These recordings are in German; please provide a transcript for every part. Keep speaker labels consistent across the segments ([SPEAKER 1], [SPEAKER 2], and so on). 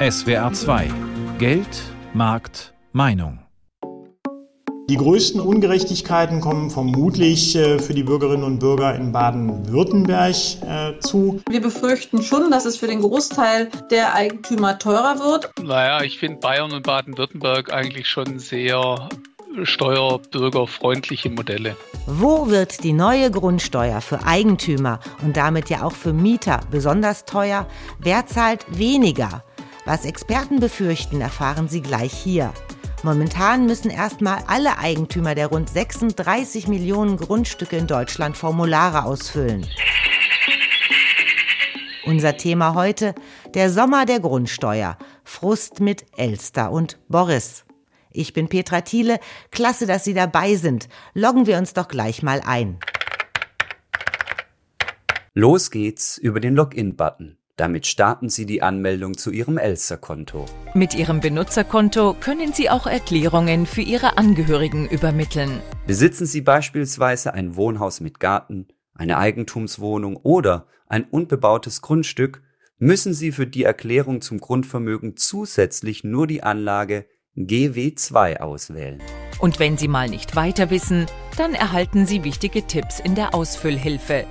[SPEAKER 1] SWR 2 Geld, Markt, Meinung.
[SPEAKER 2] Die größten Ungerechtigkeiten kommen vermutlich äh, für die Bürgerinnen und Bürger in Baden-Württemberg äh, zu.
[SPEAKER 3] Wir befürchten schon, dass es für den Großteil der Eigentümer teurer wird.
[SPEAKER 4] Naja, ich finde Bayern und Baden-Württemberg eigentlich schon sehr steuerbürgerfreundliche Modelle.
[SPEAKER 5] Wo wird die neue Grundsteuer für Eigentümer und damit ja auch für Mieter besonders teuer? Wer zahlt weniger? Was Experten befürchten, erfahren Sie gleich hier. Momentan müssen erstmal alle Eigentümer der rund 36 Millionen Grundstücke in Deutschland Formulare ausfüllen. Unser Thema heute, der Sommer der Grundsteuer, Frust mit Elster und Boris. Ich bin Petra Thiele, klasse, dass Sie dabei sind. Loggen wir uns doch gleich mal ein.
[SPEAKER 6] Los geht's über den Login-Button. Damit starten Sie die Anmeldung zu Ihrem Elster-Konto.
[SPEAKER 7] Mit Ihrem Benutzerkonto können Sie auch Erklärungen für Ihre Angehörigen übermitteln.
[SPEAKER 6] Besitzen Sie beispielsweise ein Wohnhaus mit Garten, eine Eigentumswohnung oder ein unbebautes Grundstück, müssen Sie für die Erklärung zum Grundvermögen zusätzlich nur die Anlage GW2 auswählen.
[SPEAKER 7] Und wenn Sie mal nicht weiter wissen, dann erhalten Sie wichtige Tipps in der Ausfüllhilfe.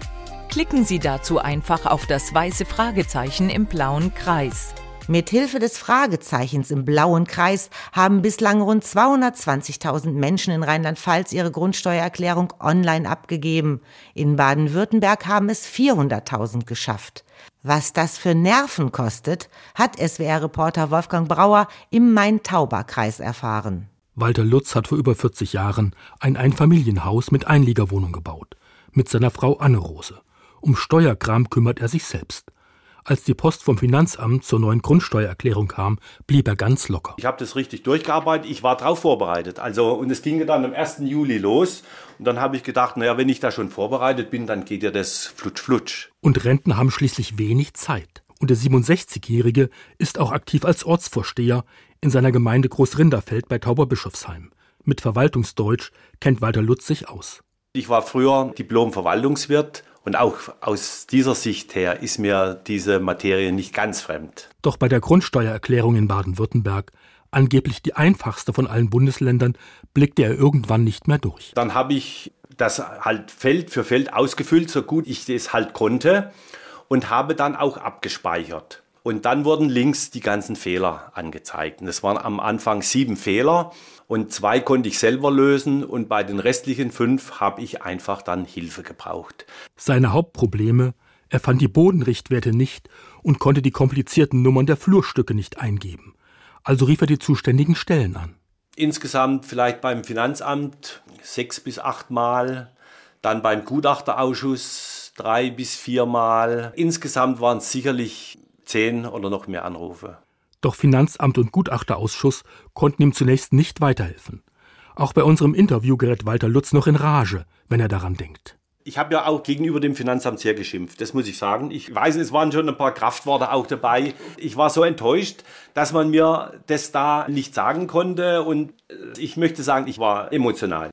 [SPEAKER 7] Klicken Sie dazu einfach auf das weiße Fragezeichen im blauen Kreis.
[SPEAKER 5] Mit Hilfe des Fragezeichens im blauen Kreis haben bislang rund 220.000 Menschen in Rheinland-Pfalz ihre Grundsteuererklärung online abgegeben. In Baden-Württemberg haben es 400.000 geschafft. Was das für Nerven kostet, hat SWR-Reporter Wolfgang Brauer im Main-Tauber-Kreis erfahren.
[SPEAKER 8] Walter Lutz hat vor über 40 Jahren ein Einfamilienhaus mit Einliegerwohnung gebaut. Mit seiner Frau Anne Rose. Um Steuerkram kümmert er sich selbst. Als die Post vom Finanzamt zur neuen Grundsteuererklärung kam, blieb er ganz locker.
[SPEAKER 9] Ich habe das richtig durchgearbeitet, ich war darauf vorbereitet. Also, und es ging dann am 1. Juli los. Und dann habe ich gedacht, naja, wenn ich da schon vorbereitet bin, dann geht ja das flutsch flutsch.
[SPEAKER 8] Und Rentner haben schließlich wenig Zeit. Und der 67-Jährige ist auch aktiv als Ortsvorsteher in seiner Gemeinde Großrinderfeld bei Tauberbischofsheim. Mit Verwaltungsdeutsch kennt Walter Lutz sich aus.
[SPEAKER 9] Ich war früher Diplom-Verwaltungswirt und auch aus dieser Sicht her ist mir diese Materie nicht ganz fremd.
[SPEAKER 8] Doch bei der Grundsteuererklärung in Baden-Württemberg, angeblich die einfachste von allen Bundesländern, blickte er irgendwann nicht mehr durch.
[SPEAKER 9] Dann habe ich das halt Feld für Feld ausgefüllt, so gut ich es halt konnte und habe dann auch abgespeichert. Und dann wurden links die ganzen Fehler angezeigt. Und es waren am Anfang sieben Fehler und zwei konnte ich selber lösen und bei den restlichen fünf habe ich einfach dann Hilfe gebraucht.
[SPEAKER 8] Seine Hauptprobleme, er fand die Bodenrichtwerte nicht und konnte die komplizierten Nummern der Flurstücke nicht eingeben. Also rief er die zuständigen Stellen an.
[SPEAKER 9] Insgesamt vielleicht beim Finanzamt sechs bis acht Mal, dann beim Gutachterausschuss drei bis vier Mal. Insgesamt waren es sicherlich zehn oder noch mehr Anrufe.
[SPEAKER 8] Doch Finanzamt und Gutachterausschuss konnten ihm zunächst nicht weiterhelfen. Auch bei unserem Interview gerät Walter Lutz noch in Rage, wenn er daran denkt.
[SPEAKER 9] Ich habe ja auch gegenüber dem Finanzamt sehr geschimpft, das muss ich sagen. Ich weiß, es waren schon ein paar Kraftworte auch dabei. Ich war so enttäuscht, dass man mir das da nicht sagen konnte und ich möchte sagen, ich war emotional.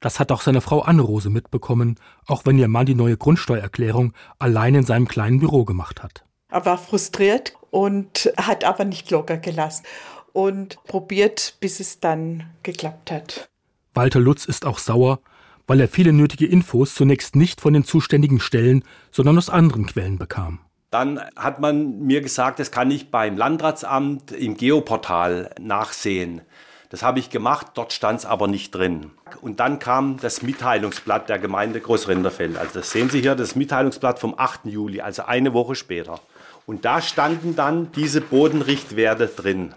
[SPEAKER 8] Das hat auch seine Frau Anne-Rose mitbekommen, auch wenn ihr Mann die neue Grundsteuererklärung allein in seinem kleinen Büro gemacht hat.
[SPEAKER 10] Er war frustriert und hat aber nicht locker gelassen und probiert, bis es dann geklappt hat.
[SPEAKER 8] Walter Lutz ist auch sauer, weil er viele nötige Infos zunächst nicht von den zuständigen Stellen, sondern aus anderen Quellen bekam.
[SPEAKER 9] Dann hat man mir gesagt, das kann ich beim Landratsamt im Geoportal nachsehen. Das habe ich gemacht, dort stand es aber nicht drin. Und dann kam das Mitteilungsblatt der Gemeinde Großrinderfeld. Also das sehen Sie hier, das Mitteilungsblatt vom 8. Juli, also eine Woche später. Und da standen dann diese Bodenrichtwerte drin.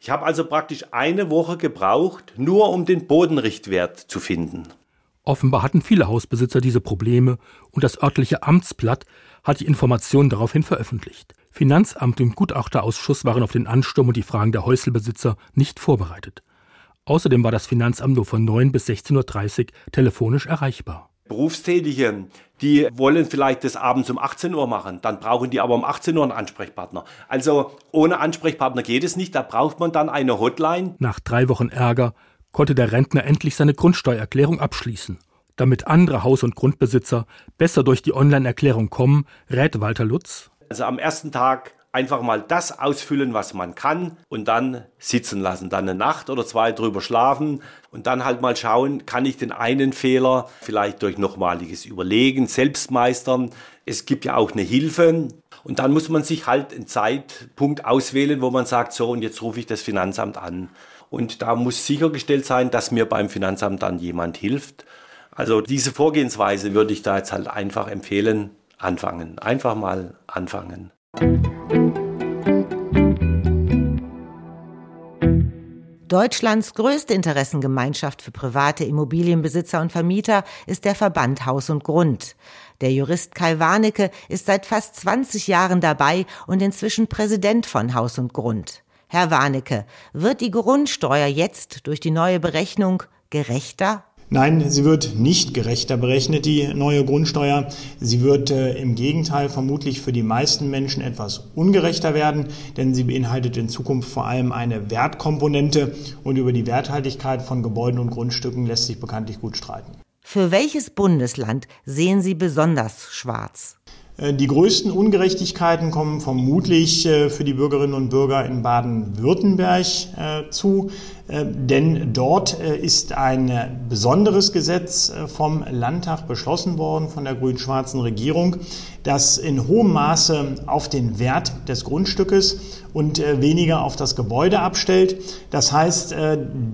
[SPEAKER 9] Ich habe also praktisch eine Woche gebraucht, nur um den Bodenrichtwert zu finden.
[SPEAKER 8] Offenbar hatten viele Hausbesitzer diese Probleme und das örtliche Amtsblatt hat die Informationen daraufhin veröffentlicht. Finanzamt und Gutachterausschuss waren auf den Ansturm und die Fragen der Häuselbesitzer nicht vorbereitet. Außerdem war das Finanzamt nur von 9 bis 16.30 Uhr telefonisch erreichbar.
[SPEAKER 9] Berufstätige, die wollen vielleicht das abends um 18 Uhr machen, dann brauchen die aber um 18 Uhr einen Ansprechpartner. Also ohne Ansprechpartner geht es nicht, da braucht man dann eine Hotline.
[SPEAKER 8] Nach drei Wochen Ärger konnte der Rentner endlich seine Grundsteuererklärung abschließen. Damit andere Haus- und Grundbesitzer besser durch die Online-Erklärung kommen, rät Walter Lutz.
[SPEAKER 9] Also am ersten Tag einfach mal das ausfüllen, was man kann und dann sitzen lassen, dann eine Nacht oder zwei drüber schlafen und dann halt mal schauen, kann ich den einen Fehler vielleicht durch nochmaliges Überlegen selbst meistern. Es gibt ja auch eine Hilfe und dann muss man sich halt einen Zeitpunkt auswählen, wo man sagt, so und jetzt rufe ich das Finanzamt an. Und da muss sichergestellt sein, dass mir beim Finanzamt dann jemand hilft. Also diese Vorgehensweise würde ich da jetzt halt einfach empfehlen, anfangen. Einfach mal anfangen.
[SPEAKER 5] Deutschlands größte Interessengemeinschaft für private Immobilienbesitzer und Vermieter ist der Verband Haus und Grund. Der Jurist Kai Warnecke ist seit fast 20 Jahren dabei und inzwischen Präsident von Haus und Grund. Herr Warnecke, wird die Grundsteuer jetzt durch die neue Berechnung gerechter?
[SPEAKER 2] Nein, sie wird nicht gerechter berechnet, die neue Grundsteuer. Sie wird äh, im Gegenteil vermutlich für die meisten Menschen etwas ungerechter werden, denn sie beinhaltet in Zukunft vor allem eine Wertkomponente und über die Werthaltigkeit von Gebäuden und Grundstücken lässt sich bekanntlich gut streiten.
[SPEAKER 5] Für welches Bundesland sehen Sie besonders schwarz?
[SPEAKER 2] Äh, die größten Ungerechtigkeiten kommen vermutlich äh, für die Bürgerinnen und Bürger in Baden-Württemberg äh, zu, denn dort ist ein besonderes Gesetz vom Landtag beschlossen worden, von der grün-schwarzen Regierung, das in hohem Maße auf den Wert des Grundstückes und weniger auf das Gebäude abstellt. Das heißt,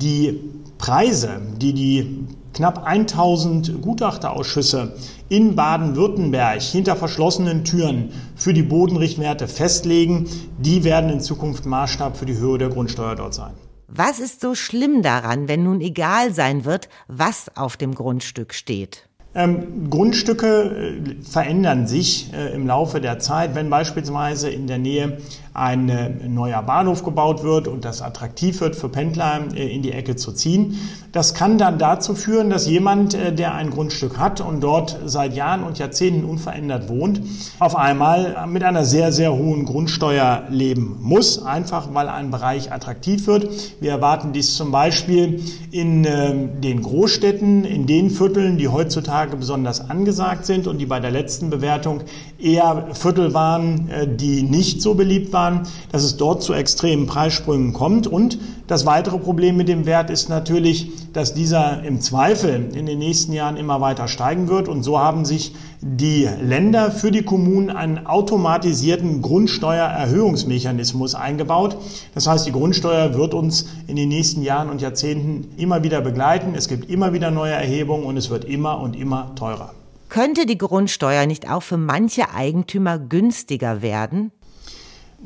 [SPEAKER 2] die Preise, die die knapp 1000 Gutachterausschüsse in Baden-Württemberg hinter verschlossenen Türen für die Bodenrichtwerte festlegen, die werden in Zukunft Maßstab für die Höhe der Grundsteuer dort sein.
[SPEAKER 5] Was ist so schlimm daran, wenn nun egal sein wird, was auf dem Grundstück steht?
[SPEAKER 2] Ähm, Grundstücke äh, verändern sich äh, im Laufe der Zeit, wenn beispielsweise in der Nähe ein äh, neuer Bahnhof gebaut wird und das attraktiv wird für Pendler äh, in die Ecke zu ziehen. Das kann dann dazu führen, dass jemand, äh, der ein Grundstück hat und dort seit Jahren und Jahrzehnten unverändert wohnt, auf einmal mit einer sehr, sehr hohen Grundsteuer leben muss, einfach weil ein Bereich attraktiv wird. Wir erwarten dies zum Beispiel in den Großstädten, in den Vierteln, die heutzutage besonders angesagt sind und die bei der letzten Bewertung eher Viertel waren, die nicht so beliebt waren Jahren, dass es dort zu extremen Preissprüngen kommt. Und das weitere Problem mit dem Wert ist natürlich, dass dieser im Zweifel in den nächsten Jahren immer weiter steigen wird. Und so haben sich die Länder für die Kommunen einen automatisierten Grundsteuererhöhungsmechanismus eingebaut. Das heißt, die Grundsteuer wird uns in den nächsten Jahren und Jahrzehnten immer wieder begleiten. Es gibt immer wieder neue Erhebungen und es wird immer und immer teurer.
[SPEAKER 5] Könnte die Grundsteuer nicht auch für manche Eigentümer günstiger werden?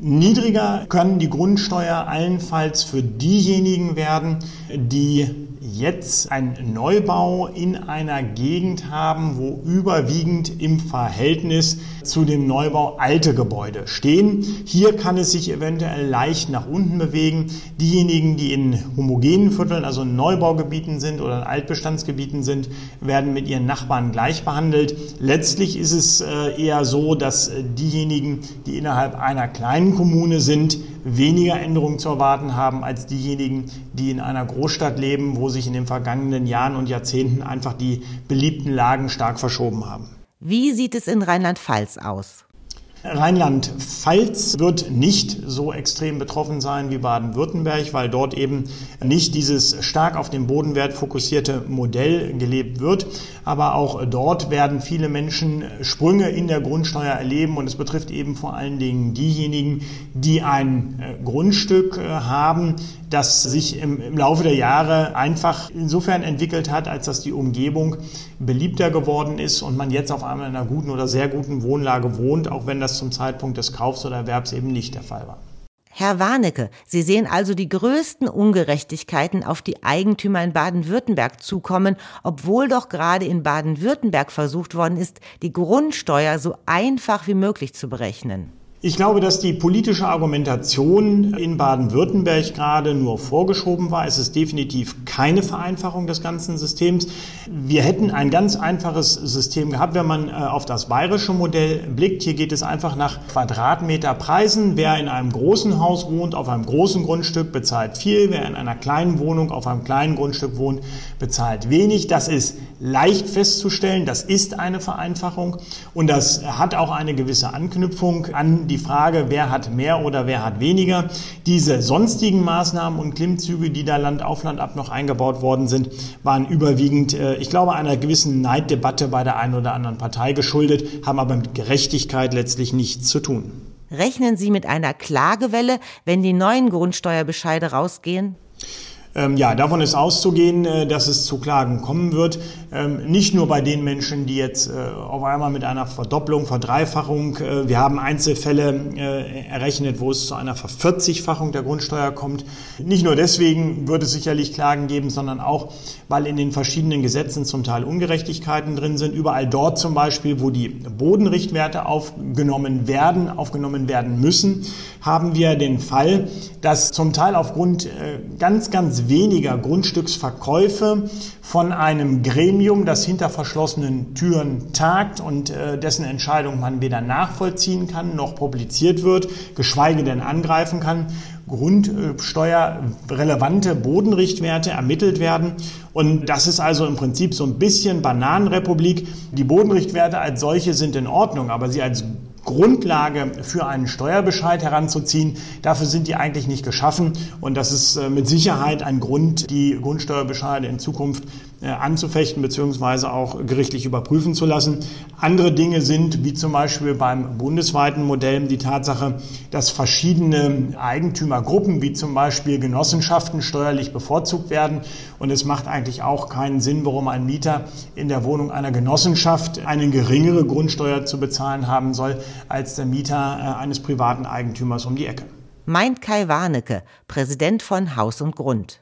[SPEAKER 2] Niedriger können die Grundsteuer allenfalls für diejenigen werden, die jetzt einen Neubau in einer Gegend haben, wo überwiegend im Verhältnis zu dem Neubau alte Gebäude stehen. Hier kann es sich eventuell leicht nach unten bewegen. Diejenigen, die in homogenen Vierteln, also in Neubaugebieten sind oder in Altbestandsgebieten sind, werden mit ihren Nachbarn gleich behandelt. Letztlich ist es äh, eher so, dass äh, diejenigen, die innerhalb einer kleinen Kommune sind, weniger Änderungen zu erwarten haben als diejenigen, die in einer Großstadt leben, wo sich in den vergangenen Jahren und Jahrzehnten einfach die beliebten Lagen stark verschoben haben.
[SPEAKER 5] Wie sieht es in Rheinland-Pfalz aus?
[SPEAKER 2] Rheinland-Pfalz wird nicht so extrem betroffen sein wie Baden-Württemberg, weil dort eben nicht dieses stark auf den Bodenwert fokussierte Modell gelebt wird. Aber auch dort werden viele Menschen Sprünge in der Grundsteuer erleben und es betrifft eben vor allen Dingen diejenigen, die ein äh, Grundstück äh, haben, das sich im, im Laufe der Jahre einfach insofern entwickelt hat, als dass die Umgebung beliebter geworden ist und man jetzt auf einmal in einer guten oder sehr guten Wohnlage wohnt, auch wenn das zum Zeitpunkt des Kaufs oder Erwerbs eben nicht der Fall war.
[SPEAKER 5] Herr Warnecke, Sie sehen also die größten Ungerechtigkeiten auf die Eigentümer in Baden-Württemberg zukommen, obwohl doch gerade in Baden-Württemberg versucht worden ist, die Grundsteuer so einfach wie möglich zu berechnen.
[SPEAKER 2] Ich glaube, dass die politische Argumentation in Baden-Württemberg gerade nur vorgeschoben war. Es ist definitiv keine Vereinfachung des ganzen Systems. Wir hätten ein ganz einfaches System gehabt, wenn man äh, auf das bayerische Modell blickt. Hier geht es einfach nach Quadratmeterpreisen. Wer in einem großen Haus wohnt, auf einem großen Grundstück, bezahlt viel. Wer in einer kleinen Wohnung, auf einem kleinen Grundstück wohnt, bezahlt wenig. Das ist leicht festzustellen. Das ist eine Vereinfachung und das hat auch eine gewisse Anknüpfung an die die Frage, wer hat mehr oder wer hat weniger. Diese sonstigen Maßnahmen und Klimmzüge, die da Land auf Land ab noch eingebaut worden sind, waren überwiegend, äh, ich glaube, einer gewissen Neiddebatte bei der einen oder anderen Partei geschuldet, haben aber mit Gerechtigkeit letztlich nichts zu tun.
[SPEAKER 5] Rechnen Sie mit einer Klagewelle, wenn die neuen Grundsteuerbescheide rausgehen?
[SPEAKER 2] Ähm, ja, davon ist auszugehen, äh, dass es zu Klagen kommen wird. Ähm, nicht nur bei den Menschen, die jetzt äh, auf einmal mit einer Verdopplung, Verdreifachung, äh, wir haben Einzelfälle errechnet, wo es zu einer Vervierzigfachung der Grundsteuer kommt. Nicht nur deswegen wird es sicherlich Klagen geben, sondern auch, weil in den verschiedenen Gesetzen zum Teil Ungerechtigkeiten drin sind. Überall dort zum Beispiel, wo die Bodenrichtwerte aufgenommen werden, aufgenommen werden müssen, haben wir den Fall, dass zum Teil aufgrund ganz, ganz weniger Grundstücksverkäufe von einem Gremium, das hinter verschlossenen Türen tagt und äh, dessen Entscheidung man weder nachvollziehen kann noch publiziert wird, geschweige denn angreifen kann, grundsteuerrelevante Bodenrichtwerte ermittelt werden. Und das ist also im Prinzip so ein bisschen Bananenrepublik. Die Bodenrichtwerte als solche sind in Ordnung, aber sie als Grundlage für einen Steuerbescheid heranzuziehen. Dafür sind die eigentlich nicht geschaffen und das ist äh, mit Sicherheit ein Grund, die Grundsteuerbescheide in Zukunft anzufechten bzw. auch gerichtlich überprüfen zu lassen. Andere Dinge sind, wie zum Beispiel beim bundesweiten Modell, die Tatsache, dass verschiedene Eigentümergruppen, wie zum Beispiel Genossenschaften, steuerlich bevorzugt werden. Und es macht eigentlich auch keinen Sinn, warum ein Mieter in der Wohnung einer Genossenschaft eine geringere Grundsteuer zu bezahlen haben soll als der Mieter äh, eines privaten Eigentümers um die Ecke.
[SPEAKER 5] Meint Kai Warnecke, Präsident von Haus und Grund.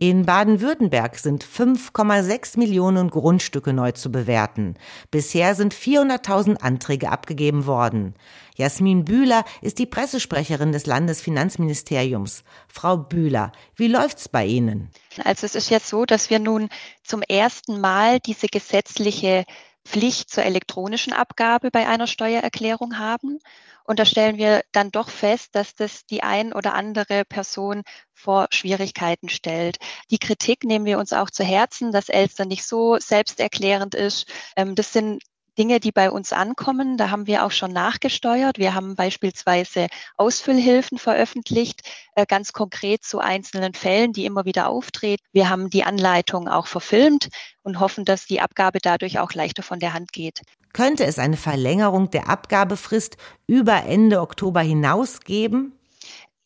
[SPEAKER 5] In Baden-Württemberg sind 5,6 Millionen Grundstücke neu zu bewerten. Bisher sind 400.000 Anträge abgegeben worden. Jasmin Bühler ist die Pressesprecherin des Landesfinanzministeriums. Frau Bühler, wie läuft's bei Ihnen?
[SPEAKER 11] Also es ist jetzt so, dass wir nun zum ersten Mal diese gesetzliche Pflicht zur elektronischen Abgabe bei einer Steuererklärung haben. Und da stellen wir dann doch fest, dass das die ein oder andere Person vor Schwierigkeiten stellt. Die Kritik nehmen wir uns auch zu Herzen, dass Elster nicht so selbsterklärend ist. Ähm, das sind Dinge, die bei uns ankommen. Da haben wir auch schon nachgesteuert. Wir haben beispielsweise Ausfüllhilfen veröffentlicht, äh, ganz konkret zu einzelnen Fällen, die immer wieder auftreten. Wir haben die Anleitung auch verfilmt und hoffen, dass die Abgabe dadurch auch leichter von der Hand geht.
[SPEAKER 5] Könnte es eine Verlängerung der Abgabefrist über Ende Oktober hinaus geben?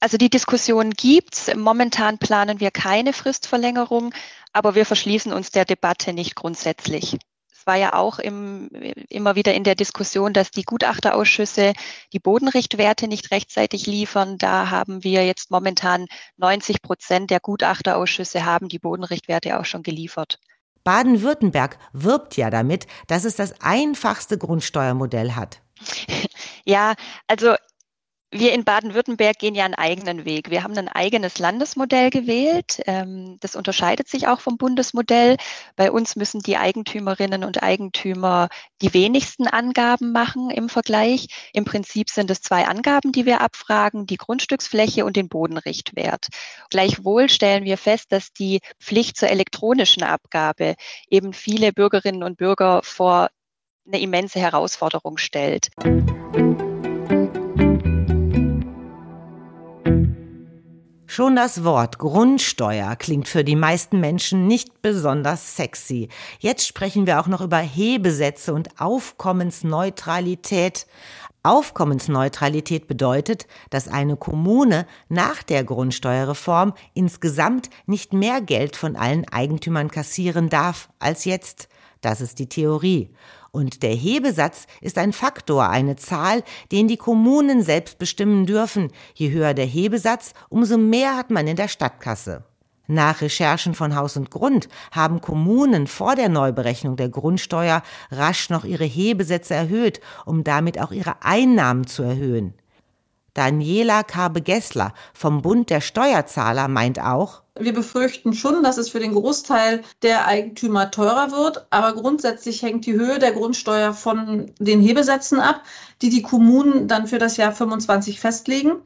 [SPEAKER 11] Also die Diskussion gibt's. Momentan planen wir keine Fristverlängerung, aber wir verschließen uns der Debatte nicht grundsätzlich. Es war ja auch im, immer wieder in der Diskussion, dass die Gutachterausschüsse die Bodenrichtwerte nicht rechtzeitig liefern. Da haben wir jetzt momentan 90 Prozent der Gutachterausschüsse haben die Bodenrichtwerte auch schon geliefert.
[SPEAKER 5] Baden-Württemberg wirbt ja damit, dass es das einfachste Grundsteuermodell hat.
[SPEAKER 11] Ja, also wir in Baden-Württemberg gehen ja einen eigenen Weg. Wir haben ein eigenes Landesmodell gewählt. Ähm, das unterscheidet sich auch vom Bundesmodell. Bei uns müssen die Eigentümerinnen und Eigentümer die wenigsten Angaben machen im Vergleich. Im Prinzip sind es zwei Angaben, die wir abfragen, die Grundstücksfläche und den Bodenrichtwert. Gleichwohl stellen wir fest, dass die Pflicht zur elektronischen Abgabe eben viele Bürgerinnen und Bürger vor eine immense Herausforderung stellt.
[SPEAKER 5] Schon das Wort Grundsteuer klingt für die meisten Menschen nicht besonders sexy. Jetzt sprechen wir auch noch über Hebesätze und Aufkommensneutralität. Aufkommensneutralität bedeutet, dass eine Kommune nach der Grundsteuerreform insgesamt nicht mehr Geld von allen Eigentümern kassieren darf als jetzt. Das ist die Theorie. Und der Hebesatz ist ein Faktor, eine Zahl, den die Kommunen selbst bestimmen dürfen. Je höher der Hebesatz, umso mehr hat man in der Stadtkasse. Nach Recherchen von Haus und Grund haben Kommunen vor der Neuberechnung der Grundsteuer rasch noch ihre Hebesätze erhöht, um damit auch ihre Einnahmen zu erhöhen. Daniela Karbe-Gessler vom Bund der Steuerzahler meint auch,
[SPEAKER 3] wir befürchten schon, dass es für den Großteil der Eigentümer teurer wird, aber grundsätzlich hängt die Höhe der Grundsteuer von den Hebesätzen ab, die die Kommunen dann für das Jahr 25 festlegen.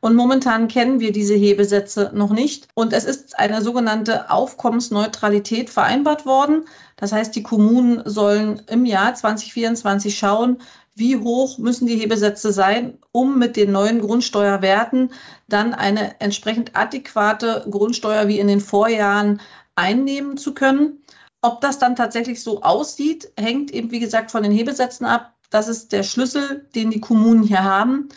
[SPEAKER 3] Und momentan kennen wir diese Hebesätze noch nicht. Und es ist eine sogenannte Aufkommensneutralität vereinbart worden. Das heißt, die Kommunen sollen im Jahr 2024 schauen, wie hoch müssen die Hebesätze sein, um mit den neuen Grundsteuerwerten dann eine entsprechend adäquate Grundsteuer wie in den Vorjahren einnehmen zu können. Ob das dann tatsächlich so aussieht, hängt eben, wie gesagt, von den Hebesätzen ab. Das ist der Schlüssel, den die Kommunen hier haben.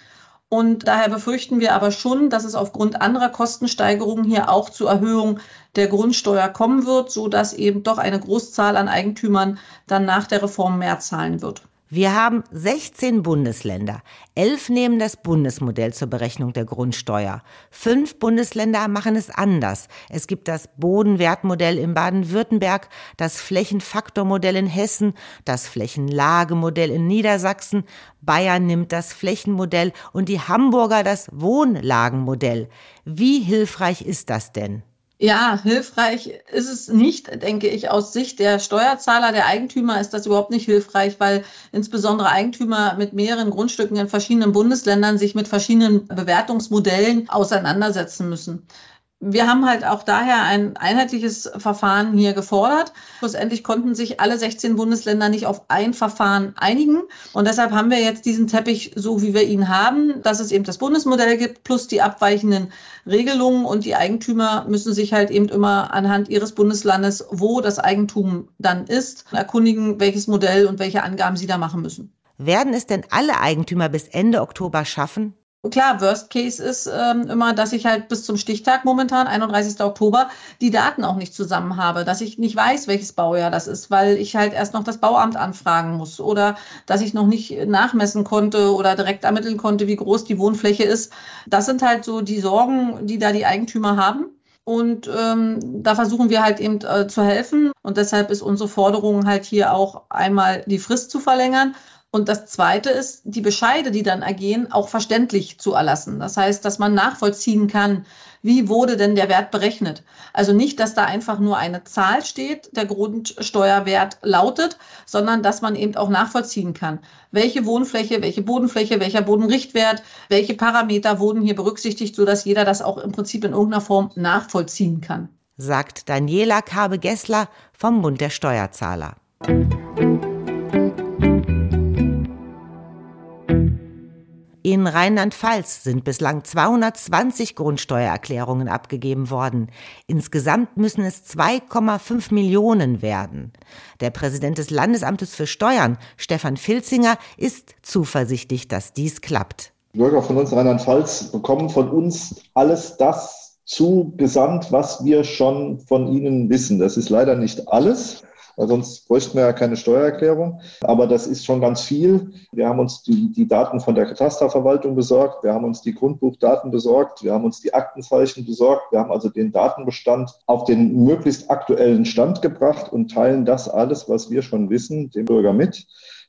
[SPEAKER 3] Und daher befürchten wir aber schon, dass es aufgrund anderer Kostensteigerungen hier auch zu Erhöhung der Grundsteuer kommen wird, sodass eben doch eine Großzahl an Eigentümern dann nach der Reform mehr zahlen wird.
[SPEAKER 5] Wir haben 16 Bundesländer. Elf nehmen das Bundesmodell zur Berechnung der Grundsteuer. Fünf Bundesländer machen es anders. Es gibt das Bodenwertmodell in Baden-Württemberg, das Flächenfaktormodell in Hessen, das Flächenlagemodell in Niedersachsen. Bayern nimmt das Flächenmodell und die Hamburger das Wohnlagenmodell. Wie hilfreich ist das denn?
[SPEAKER 3] Ja, hilfreich ist es nicht, denke ich. Aus Sicht der Steuerzahler, der Eigentümer ist das überhaupt nicht hilfreich, weil insbesondere Eigentümer mit mehreren Grundstücken in verschiedenen Bundesländern sich mit verschiedenen Bewertungsmodellen auseinandersetzen müssen. Wir haben halt auch daher ein einheitliches Verfahren hier gefordert. Schlussendlich konnten sich alle 16 Bundesländer nicht auf ein Verfahren einigen. Und deshalb haben wir jetzt diesen Teppich so, wie wir ihn haben, dass es eben das Bundesmodell gibt, plus die abweichenden Regelungen. Und die Eigentümer müssen sich halt eben immer anhand ihres Bundeslandes, wo das Eigentum dann ist, erkundigen, welches Modell und welche Angaben sie da machen müssen.
[SPEAKER 5] Werden es denn alle Eigentümer bis Ende Oktober schaffen?
[SPEAKER 3] Klar, Worst Case ist ähm, immer, dass ich halt bis zum Stichtag momentan, 31. Oktober, die Daten auch nicht zusammen habe, dass ich nicht weiß, welches Baujahr das ist, weil ich halt erst noch das Bauamt anfragen muss oder dass ich noch nicht nachmessen konnte oder direkt ermitteln konnte, wie groß die Wohnfläche ist. Das sind halt so die Sorgen, die da die Eigentümer haben. Und ähm, da versuchen wir halt eben äh, zu helfen. Und deshalb ist unsere Forderung halt hier auch einmal die Frist zu verlängern und das Zweite ist, die Bescheide, die dann ergehen, auch verständlich zu erlassen. Das heißt, dass man nachvollziehen kann, wie wurde denn der Wert berechnet. Also nicht, dass da einfach nur eine Zahl steht, der Grundsteuerwert lautet, sondern dass man eben auch nachvollziehen kann, welche Wohnfläche, welche Bodenfläche, welcher Bodenrichtwert, welche Parameter wurden hier berücksichtigt, sodass jeder das auch im Prinzip in irgendeiner Form nachvollziehen kann.
[SPEAKER 5] Sagt Daniela Kabe-Gessler vom Bund der Steuerzahler. In Rheinland-Pfalz sind bislang 220 Grundsteuererklärungen abgegeben worden. Insgesamt müssen es 2,5 Millionen werden. Der Präsident des Landesamtes für Steuern, Stefan Filzinger, ist zuversichtlich, dass dies klappt.
[SPEAKER 12] Die Bürger von uns Rheinland-Pfalz bekommen von uns alles das zugesandt, was wir schon von ihnen wissen. Das ist leider nicht alles sonst bräuchten wir ja keine Steuererklärung. Aber das ist schon ganz viel. Wir haben uns die, die Daten von der Katasterverwaltung besorgt, wir haben uns die Grundbuchdaten besorgt, wir haben uns die Aktenzeichen besorgt, wir haben also den Datenbestand auf den möglichst aktuellen Stand gebracht und teilen das alles, was wir schon wissen, dem Bürger mit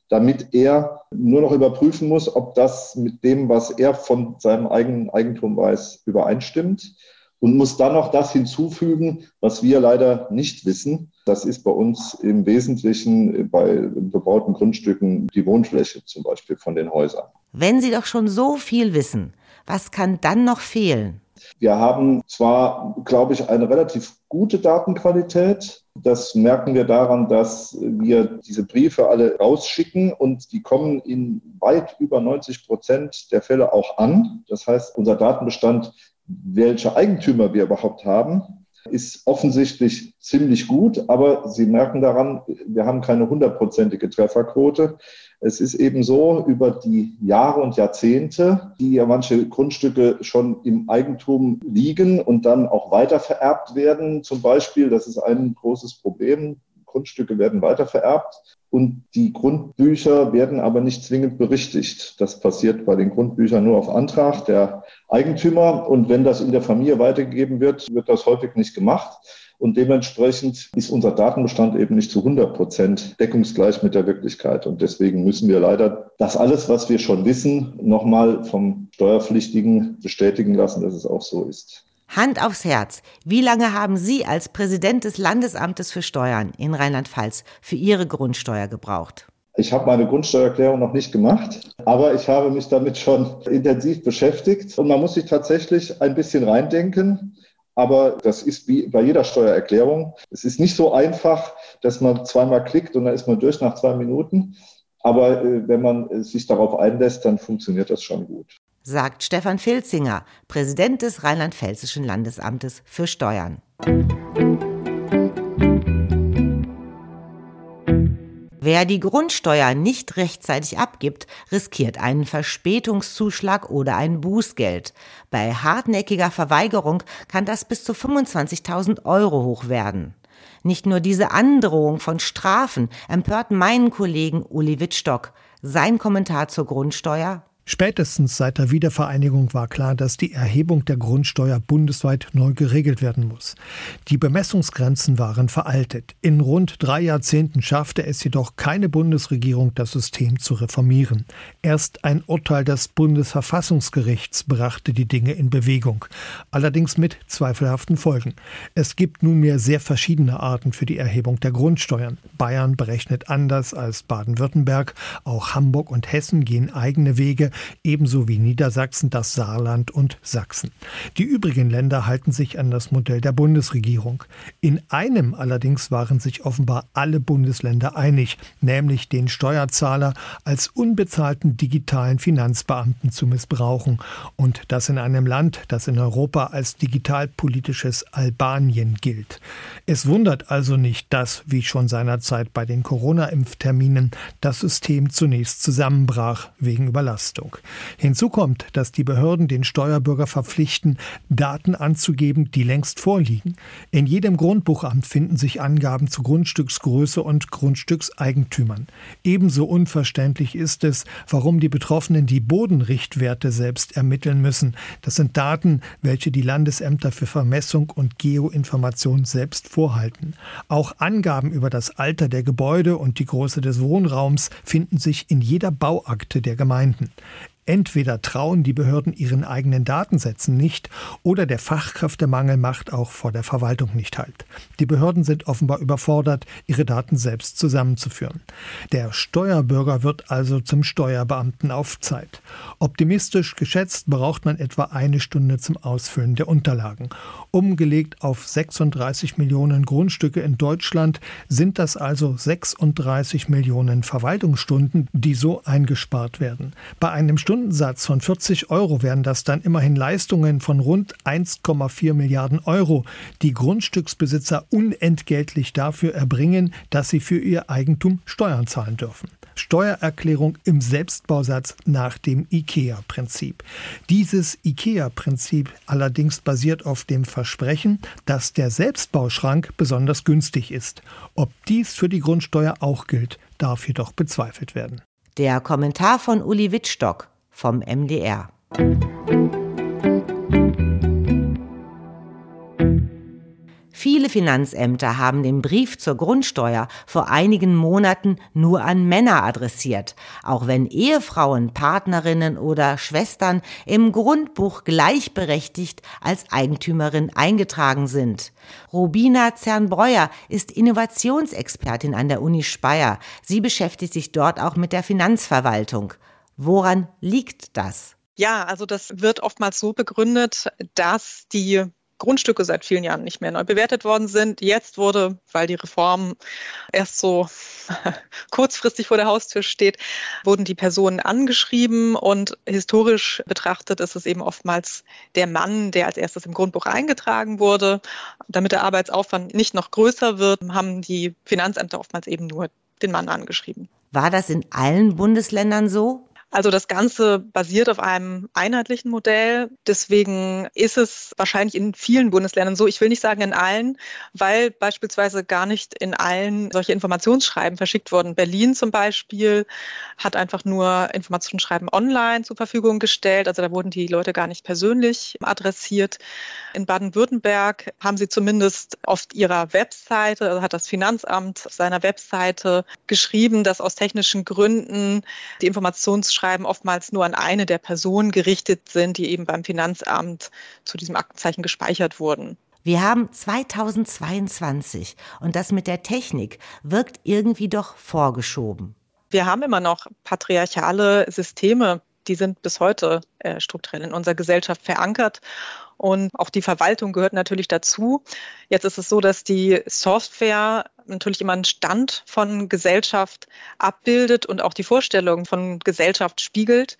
[SPEAKER 12] damit er nur noch überprüfen muss, ob das mit dem, was er von seinem eigenen Eigentum weiß, übereinstimmt und muss dann noch das hinzufügen, was wir leider nicht wissen. Das ist bei uns im Wesentlichen bei bebauten Grundstücken die Wohnfläche zum Beispiel von den Häusern.
[SPEAKER 5] Wenn Sie doch schon so viel wissen, was kann dann noch fehlen?
[SPEAKER 12] Wir haben zwar, glaube ich, eine relativ gute Datenqualität. Das merken wir daran, dass wir diese Briefe alle rausschicken und die kommen in weit über 90 Prozent der Fälle auch an. Das heißt, unser Datenbestand welche Eigentümer wir überhaupt haben, ist offensichtlich ziemlich gut, aber Sie merken daran, wir haben keine hundertprozentige Trefferquote. Es ist eben so, über die Jahre und Jahrzehnte, die ja manche Grundstücke schon im Eigentum liegen und dann auch weitervererbt werden, zum Beispiel, das ist ein großes Problem. Grundstücke werden weitervererbt und die Grundbücher werden aber nicht zwingend berichtigt. Das passiert bei den Grundbüchern nur auf Antrag der Eigentümer und wenn das in der Familie weitergegeben wird, wird das häufig nicht gemacht. Und dementsprechend ist unser Datenbestand eben nicht zu 100 Prozent deckungsgleich mit der Wirklichkeit. Und deswegen müssen wir leider das alles, was wir schon wissen, nochmal vom Steuerpflichtigen bestätigen lassen, dass es auch so ist.
[SPEAKER 5] Hand aufs Herz. Wie lange haben Sie als Präsident des Landesamtes für Steuern in Rheinland-Pfalz für Ihre Grundsteuer gebraucht?
[SPEAKER 12] Ich habe meine Grundsteuererklärung noch nicht gemacht, aber ich habe mich damit schon intensiv beschäftigt. Und man muss sich tatsächlich ein bisschen reindenken. Aber das ist wie bei jeder Steuererklärung. Es ist nicht so einfach, dass man zweimal klickt und dann ist man durch nach zwei Minuten. Aber äh, wenn man äh, sich darauf einlässt, dann funktioniert das schon gut.
[SPEAKER 5] Sagt Stefan Filzinger, Präsident des Rheinland-Pfälzischen Landesamtes für Steuern. Wer die Grundsteuer nicht rechtzeitig abgibt, riskiert einen Verspätungszuschlag oder ein Bußgeld. Bei hartnäckiger Verweigerung kann das bis zu 25.000 Euro hoch werden. Nicht nur diese Androhung von Strafen empört meinen Kollegen Uli Wittstock. Sein Kommentar zur Grundsteuer
[SPEAKER 13] Spätestens seit der Wiedervereinigung war klar, dass die Erhebung der Grundsteuer bundesweit neu geregelt werden muss. Die Bemessungsgrenzen waren veraltet. In rund drei Jahrzehnten schaffte es jedoch keine Bundesregierung, das System zu reformieren. Erst ein Urteil des Bundesverfassungsgerichts brachte die Dinge in Bewegung, allerdings mit zweifelhaften Folgen. Es gibt nunmehr sehr verschiedene Arten für die Erhebung der Grundsteuern. Bayern berechnet anders als Baden-Württemberg, auch Hamburg und Hessen gehen eigene Wege, ebenso wie Niedersachsen, das Saarland und Sachsen. Die übrigen Länder halten sich an das Modell der Bundesregierung. In einem allerdings waren sich offenbar alle Bundesländer einig, nämlich den Steuerzahler als unbezahlten digitalen Finanzbeamten zu missbrauchen und das in einem Land, das in Europa als digitalpolitisches Albanien gilt. Es wundert also nicht, dass, wie schon seinerzeit bei den Corona-Impfterminen, das System zunächst zusammenbrach wegen Überlastung. Verwaltung. Hinzu kommt, dass die Behörden den Steuerbürger verpflichten, Daten anzugeben, die längst vorliegen. In jedem Grundbuchamt finden sich Angaben zu Grundstücksgröße und Grundstückseigentümern. Ebenso unverständlich ist es, warum die Betroffenen die Bodenrichtwerte selbst ermitteln müssen. Das sind Daten, welche die Landesämter für Vermessung und Geoinformation selbst vorhalten. Auch Angaben über das Alter der Gebäude und die Größe des Wohnraums finden sich in jeder Bauakte der Gemeinden. Entweder trauen die Behörden ihren eigenen Datensätzen nicht oder der Fachkräftemangel macht auch vor der Verwaltung nicht halt. Die Behörden sind offenbar überfordert, ihre Daten selbst zusammenzuführen. Der Steuerbürger wird also zum Steuerbeamten auf Zeit. Optimistisch geschätzt braucht man etwa eine Stunde zum Ausfüllen der Unterlagen. Umgelegt auf 36 Millionen Grundstücke in Deutschland sind das also 36 Millionen Verwaltungsstunden, die so eingespart werden. Bei einem Stunden Stundensatz von 40 Euro wären das dann immerhin Leistungen von rund 1,4 Milliarden Euro, die Grundstücksbesitzer unentgeltlich dafür erbringen, dass sie für ihr Eigentum Steuern zahlen dürfen. Steuererklärung im Selbstbausatz nach dem IKEA-Prinzip. Dieses IKEA-Prinzip allerdings basiert auf dem Versprechen, dass der Selbstbauschrank besonders günstig ist. Ob dies für die Grundsteuer auch gilt, darf jedoch bezweifelt werden.
[SPEAKER 5] Der Kommentar von Uli Wittstock vom MDR. Viele Finanzämter haben den Brief zur Grundsteuer vor einigen Monaten nur an Männer adressiert, auch wenn Ehefrauen, Partnerinnen oder Schwestern im Grundbuch gleichberechtigt als Eigentümerin eingetragen sind. Rubina Zernbreuer ist Innovationsexpertin an der Uni Speyer. Sie beschäftigt sich dort auch mit der Finanzverwaltung. Woran liegt das?
[SPEAKER 14] Ja, also das wird oftmals so begründet, dass die Grundstücke seit vielen Jahren nicht mehr neu bewertet worden sind. Jetzt wurde, weil die Reform erst so kurzfristig vor der Haustür steht, wurden die Personen angeschrieben und historisch betrachtet ist es eben oftmals der Mann, der als erstes im Grundbuch eingetragen wurde. Damit der Arbeitsaufwand nicht noch größer wird, haben die Finanzämter oftmals eben nur den Mann angeschrieben.
[SPEAKER 5] War das in allen Bundesländern so?
[SPEAKER 14] Also das Ganze basiert auf einem einheitlichen Modell. Deswegen ist es wahrscheinlich in vielen Bundesländern so. Ich will nicht sagen in allen, weil beispielsweise gar nicht in allen solche Informationsschreiben verschickt wurden. Berlin zum Beispiel hat einfach nur Informationsschreiben online zur Verfügung gestellt. Also da wurden die Leute gar nicht persönlich adressiert. In Baden-Württemberg haben sie zumindest auf ihrer Webseite, also hat das Finanzamt auf seiner Webseite geschrieben, dass aus technischen Gründen die Informationsschreiben Anschreiben oftmals nur an eine der Personen gerichtet sind, die eben beim Finanzamt zu diesem Aktenzeichen gespeichert wurden.
[SPEAKER 5] Wir haben 2022 und das mit der Technik wirkt irgendwie doch vorgeschoben.
[SPEAKER 14] Wir haben immer noch patriarchale Systeme, die sind bis heute äh, strukturell in unserer Gesellschaft verankert. Und auch die Verwaltung gehört natürlich dazu. Jetzt ist es so, dass die Software natürlich immer einen Stand von Gesellschaft abbildet und auch die Vorstellungen von Gesellschaft spiegelt.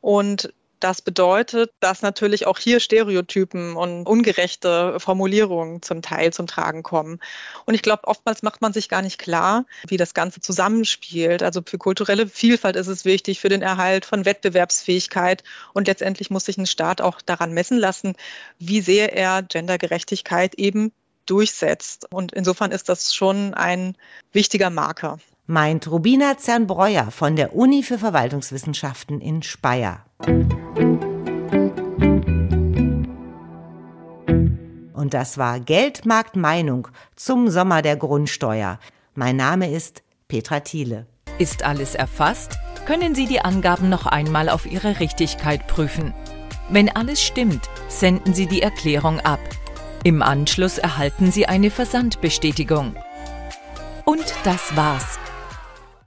[SPEAKER 14] Und das bedeutet, dass natürlich auch hier Stereotypen und ungerechte Formulierungen zum Teil zum Tragen kommen. Und ich glaube, oftmals macht man sich gar nicht klar, wie das Ganze zusammenspielt. Also für kulturelle Vielfalt ist es wichtig, für den Erhalt von Wettbewerbsfähigkeit. Und letztendlich muss sich ein Staat auch daran messen lassen, wie sehr er Gendergerechtigkeit eben durchsetzt. Und insofern ist das schon ein wichtiger Marker
[SPEAKER 5] meint Rubina Zernbreuer von der Uni für Verwaltungswissenschaften in Speyer. Und das war Geldmarkt Meinung zum Sommer der Grundsteuer. Mein Name ist Petra Thiele.
[SPEAKER 7] Ist alles erfasst? Können Sie die Angaben noch einmal auf ihre Richtigkeit prüfen. Wenn alles stimmt, senden Sie die Erklärung ab. Im Anschluss erhalten Sie eine Versandbestätigung. Und das war's.